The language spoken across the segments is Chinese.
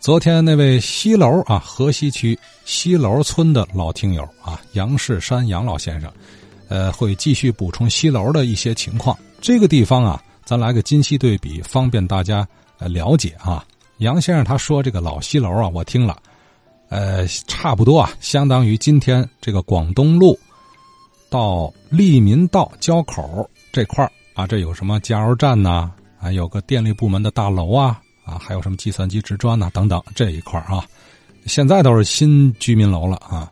昨天那位西楼啊，河西区西楼村的老听友啊，杨世山杨老先生，呃，会继续补充西楼的一些情况。这个地方啊，咱来个今昔对比，方便大家呃了解啊。杨先生他说这个老西楼啊，我听了，呃，差不多啊，相当于今天这个广东路到利民道交口这块啊，这有什么加油站呐？还有个电力部门的大楼啊。啊，还有什么计算机直专呐，等等这一块啊，现在都是新居民楼了啊。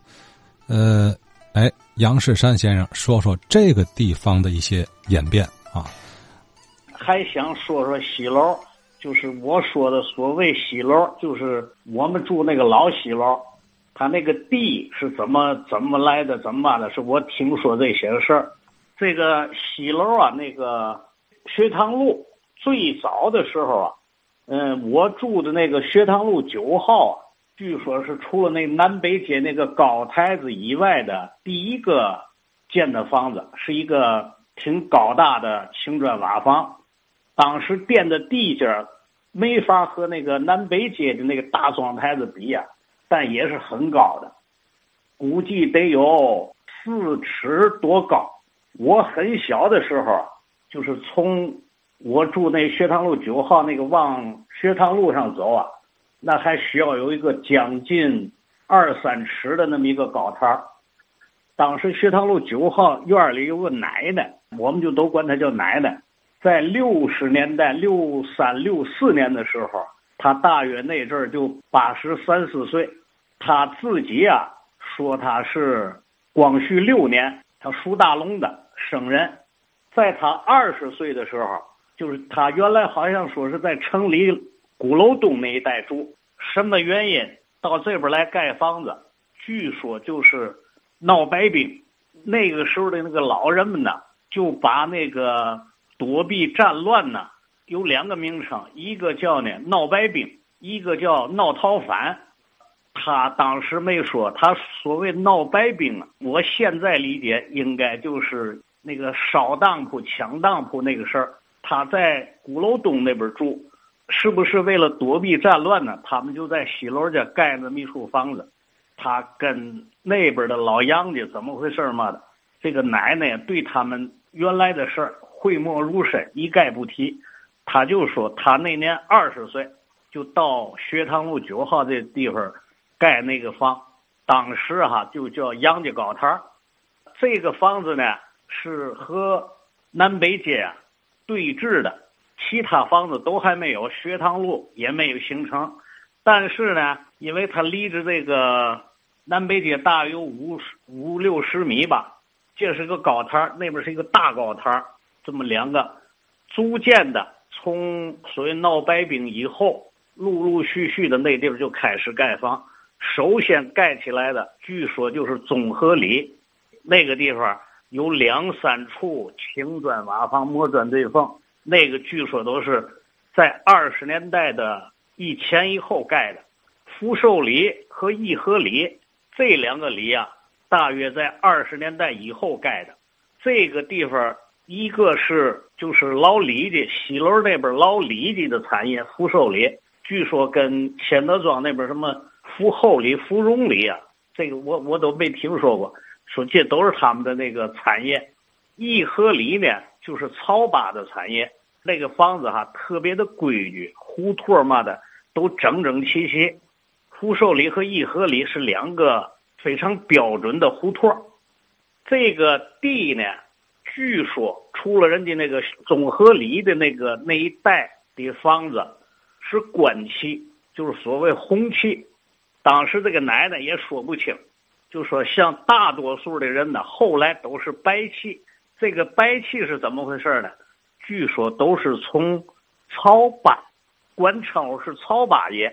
呃，哎，杨世山先生说说这个地方的一些演变啊。还想说说西楼，就是我说的所谓西楼，就是我们住那个老西楼，他那个地是怎么怎么来的，怎么办的？是我听说这些事儿。这个西楼啊，那个学堂路最早的时候啊。嗯，我住的那个学堂路九号啊，据说是除了那南北街那个高台子以外的第一个建的房子，是一个挺高大的青砖瓦房。当时垫的地价没法和那个南北街的那个大庄台子比呀，但也是很高的，估计得有四尺多高。我很小的时候，就是从。我住那学堂路九号那个往学堂路上走啊，那还需要有一个将近二三尺的那么一个高台儿。当时学堂路九号院里有个奶奶，我们就都管她叫奶奶。在六十年代六三六四年的时候，她大约那阵儿就八十三四岁。她自己啊说她是光绪六年，她属大龙的生人。在她二十岁的时候。就是他原来好像说是在城里鼓楼东那一带住，什么原因到这边来盖房子？据说就是闹白兵。那个时候的那个老人们呢，就把那个躲避战乱呢，有两个名称，一个叫呢闹白兵，一个叫闹逃犯。他当时没说，他所谓闹白兵啊，我现在理解应该就是那个烧当铺、抢当铺那个事儿。他在鼓楼东那边住，是不是为了躲避战乱呢？他们就在西楼家盖那么一处房子。他跟那边的老杨家怎么回事嘛的？这个奶奶对他们原来的事儿讳莫如深，一概不提。他就说他那年二十岁，就到学堂路九号这地方盖那个房，当时哈就叫杨家高台这个房子呢是和南北街啊。对峙的其他房子都还没有，学堂路也没有形成。但是呢，因为它离着这个南北街大约有五五六十米吧，这是个高台那边是一个大高台这么两个，逐渐的从所谓闹白兵以后，陆陆续续的那地方就开始盖房。首先盖起来的，据说就是综合里那个地方。有两三处青砖瓦房、磨砖对缝，那个据说都是在二十年代的一前一后盖的。福寿里和义和里这两个里啊，大约在二十年代以后盖的。这个地方一个是就是老李家西楼那边老李家的产业，福寿里据说跟千德庄那边什么福厚里、福荣里啊，这个我我都没听说过。说这都是他们的那个产业，义和里呢就是曹八的产业。那个房子哈特别的规矩，胡同嘛的都整整齐齐。福寿里和义和里是两个非常标准的胡同。这个地呢，据说除了人家那个综合里的那个那一带的房子是官气，就是所谓红气。当时这个奶奶也说不清。就说像大多数的人呢，后来都是白气。这个白气是怎么回事呢？据说都是从曹八，官称是曹八爷，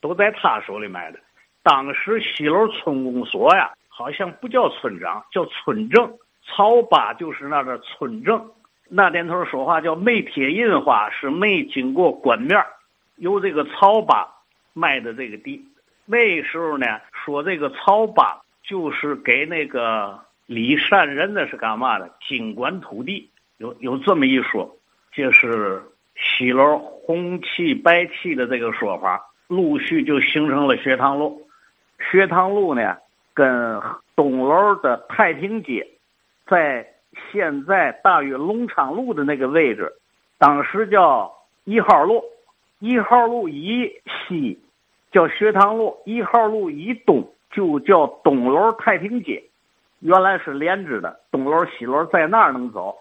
都在他手里买的。当时西楼村公所呀，好像不叫村长，叫村正。曹八就是那个村正。那年头说话叫没贴印花，是没经过官面，由这个曹八卖的这个地。那时候呢，说这个曹八。就是给那个李善人的是干嘛的？经管土地有有这么一说，就是西楼红气白气的这个说法。陆续就形成了学堂路。学堂路呢，跟东楼的太平街，在现在大约隆昌路的那个位置，当时叫一号路。一号路以西叫学堂路，一号路以东就叫东楼太平街。原来是连着的，东楼西楼在那儿能走，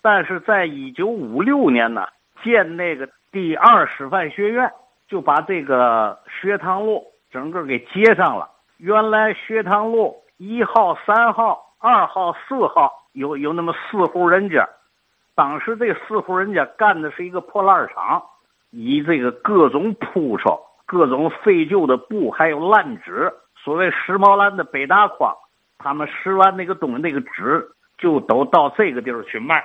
但是在一九五六年呢，建那个第二师范学院，就把这个学堂路整个给接上了。原来学堂路一号、三号、二号、四号有有那么四户人家，当时这四户人家干的是一个破烂厂。以这个各种铺绸、各种废旧的布，还有烂纸，所谓时髦蓝的北大筐，他们拾完那个东西，那个纸就都到这个地儿去卖。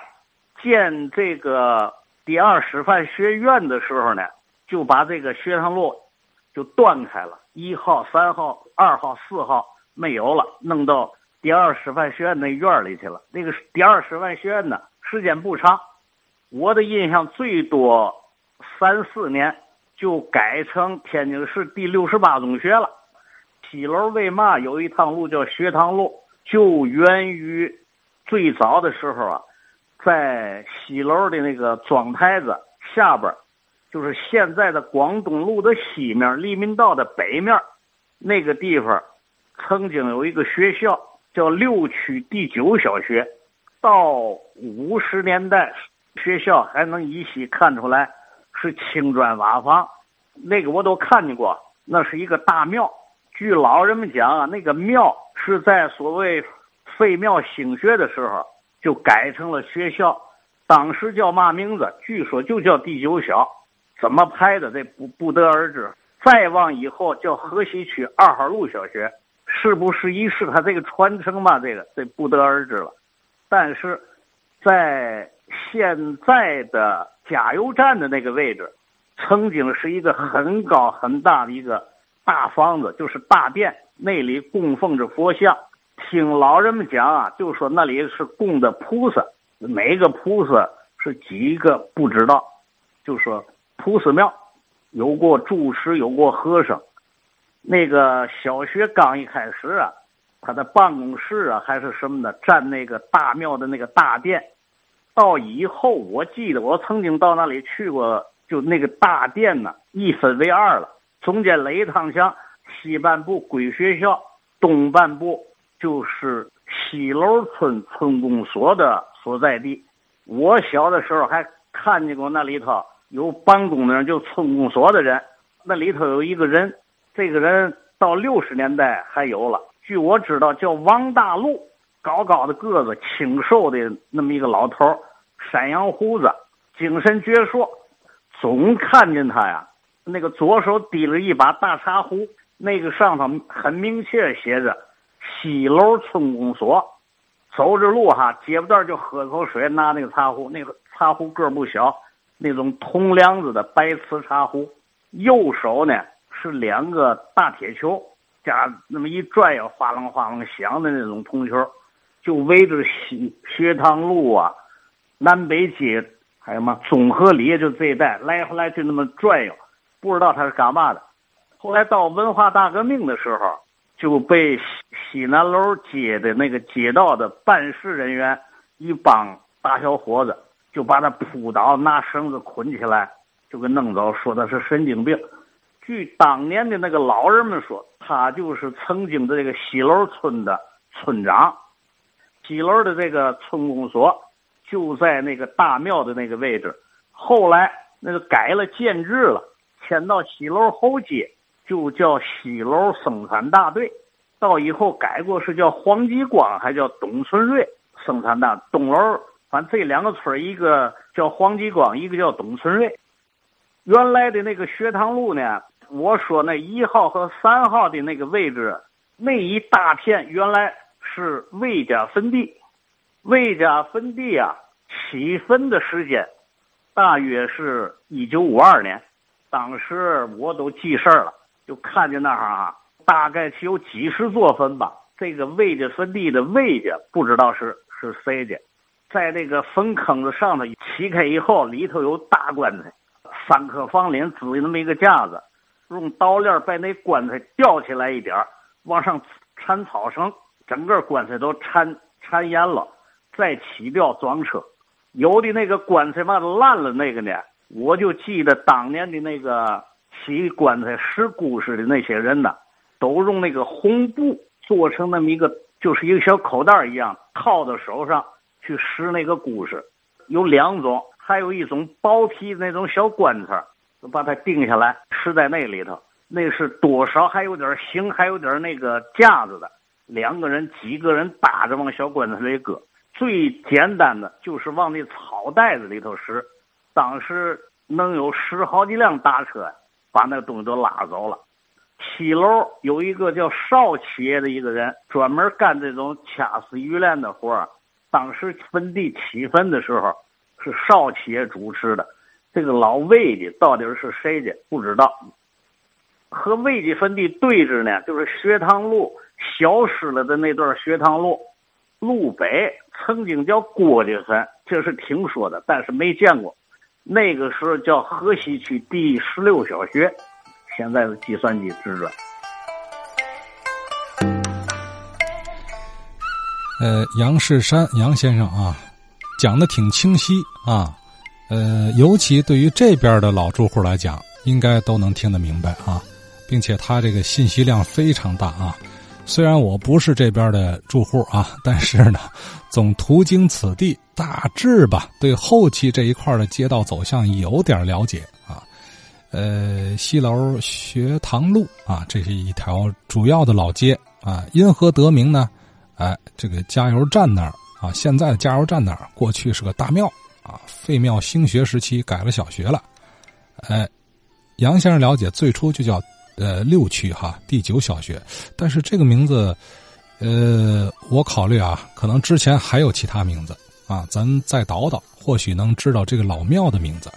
建这个第二师范学院的时候呢，就把这个学堂路就断开了，一号、三号、二号、四号没有了，弄到第二师范学院那院里去了。那个第二师范学院呢，时间不长，我的印象最多。三四年就改成天津市第六十八中学了。西楼为嘛有一趟路叫学堂路？就源于最早的时候啊，在西楼的那个庄台子下边，就是现在的广东路的西面，利民道的北面，那个地方曾经有一个学校叫六区第九小学。到五十年代，学校还能依稀看出来。是青砖瓦房，那个我都看见过。那是一个大庙，据老人们讲啊，那个庙是在所谓废庙兴学的时候就改成了学校，当时叫嘛名字？据说就叫第九小，怎么排的这不不得而知。再往以后叫河西区二号路小学，是不是一是他这个传承嘛？这个这不得而知了。但是在现在的。加油站的那个位置，曾经是一个很高很大的一个大房子，就是大殿，那里供奉着佛像。听老人们讲啊，就说那里是供的菩萨，哪个菩萨是几个不知道。就说菩萨庙有过住持，有过和尚。那个小学刚一开始啊，他的办公室啊还是什么的，占那个大庙的那个大殿。到以后，我记得我曾经到那里去过，就那个大殿呢，一分为二了。中间垒一趟墙，西半部归学校，东半部就是西楼村村公所的所在地。我小的时候还看见过那里头有办公的人，就村公所的人。那里头有一个人，这个人到六十年代还有了。据我知道，叫王大陆。高高的个子，清瘦的那么一个老头山羊胡子，精神矍铄，总看见他呀。那个左手提了一把大茶壶，那个上头很明确写着“西楼村公所”。走着路哈，接不到就喝口水，拿那个茶壶，那个茶壶个不小，那种铜梁子的白瓷茶壶。右手呢是两个大铁球，加那么一转悠，哗啷哗啷响的那种铜球。就围着西学堂路啊，南北街，还有嘛综合里，就这一带来回来去那么转悠，不知道他是干嘛的。后来到文化大革命的时候，就被西西南楼街的那个街道的办事人员一帮大小伙子，就把他扑倒，拿绳子捆起来，就给弄走，说他是神经病。据当年的那个老人们说，他就是曾经的这个西楼村的村长。西楼的这个村公所就在那个大庙的那个位置，后来那个改了建制了，迁到西楼后街，就叫西楼生产大队。到以后改过是叫黄继光，还叫董存瑞生产大东楼。反正这两个村一个叫黄继光，一个叫董存瑞。原来的那个学堂路呢，我说那一号和三号的那个位置，那一大片原来。是魏家坟地，魏家坟地啊，起坟的时间大约是一九五二年，当时我都记事儿了，就看见那儿啊，大概是有几十座坟吧。这个魏家坟地的魏家不知道是是谁的，在那个坟坑子上头起开以后，里头有大棺材，三颗房檩支那么一个架子，用刀链把那棺材吊起来一点往上缠草绳，整个棺材都缠缠严了，再起吊装车。有的那个棺材嘛烂了，那个呢，我就记得当年的那个起棺材拾故事的那些人呢，都用那个红布做成那么一个，就是一个小口袋一样，套到手上去拾那个故事。有两种，还有一种薄皮那种小棺材，把它钉下来，拾在那里头。那是多少还有点形，还有点那个架子的。两个人、几个人搭着往小棺材里搁。最简单的就是往那草袋子里头拾，当时能有十好几辆大车把那东西都拉走了。七楼有一个叫邵企业的一个人，专门干这种掐死鱼链的活儿。当时坟地起坟的时候，是邵企业主持的。这个老魏的到底是谁的不知道。和魏家坟地对着呢，就是学堂路消失了的那段学堂路，路北。曾经叫郭家坟，这是听说的，但是没见过。那个时候叫河西区第十六小学，现在是计算机职专。呃，杨世山杨先生啊，讲的挺清晰啊，呃，尤其对于这边的老住户来讲，应该都能听得明白啊，并且他这个信息量非常大啊。虽然我不是这边的住户啊，但是呢，总途经此地，大致吧，对后期这一块的街道走向有点了解啊。呃，西楼学堂路啊，这是一条主要的老街啊。因何得名呢？哎，这个加油站那儿啊，现在的加油站那儿过去是个大庙啊，废庙兴学时期改了小学了。哎，杨先生了解，最初就叫。呃，六区哈第九小学，但是这个名字，呃，我考虑啊，可能之前还有其他名字啊，咱再倒倒，或许能知道这个老庙的名字，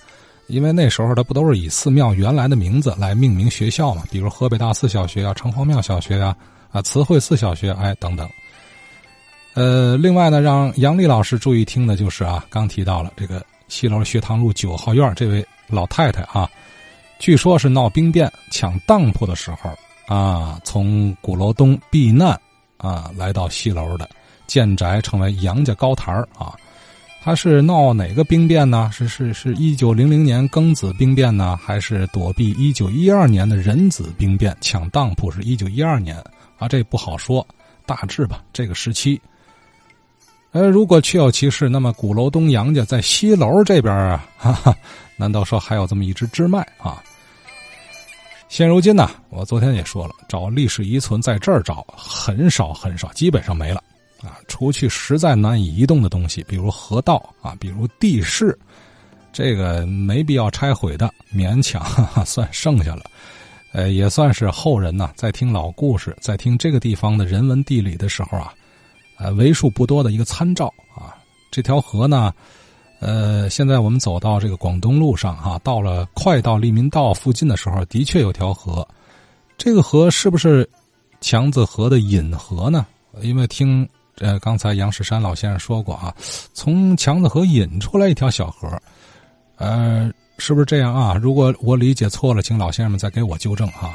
因为那时候它不都是以寺庙原来的名字来命名学校嘛，比如河北大寺小学啊、城隍庙小学啊、啊慈惠寺小学，哎等等。呃，另外呢，让杨丽老师注意听的就是啊，刚提到了这个西楼学堂路九号院这位老太太啊。据说是闹兵变、抢当铺的时候啊，从鼓楼东避难啊，来到西楼的建宅，成为杨家高台啊。他是闹哪个兵变呢？是是是一九零零年庚子兵变呢，还是躲避一九一二年的壬子兵变？抢当铺是一九一二年啊，这不好说，大致吧，这个时期。呃，如果确有其事，那么鼓楼东杨家在西楼这边啊，哈哈，难道说还有这么一支支脉啊？现如今呢，我昨天也说了，找历史遗存在这儿找很少很少，基本上没了啊。除去实在难以移动的东西，比如河道啊，比如地势，这个没必要拆毁的，勉强 哈哈算剩下了。呃，也算是后人呢，在听老故事，在听这个地方的人文地理的时候啊，呃，为数不多的一个参照啊。这条河呢。呃，现在我们走到这个广东路上哈，到了快到利民道附近的时候，的确有条河。这个河是不是强子河的引河呢？因为听呃刚才杨世山老先生说过啊，从强子河引出来一条小河，呃，是不是这样啊？如果我理解错了，请老先生们再给我纠正哈。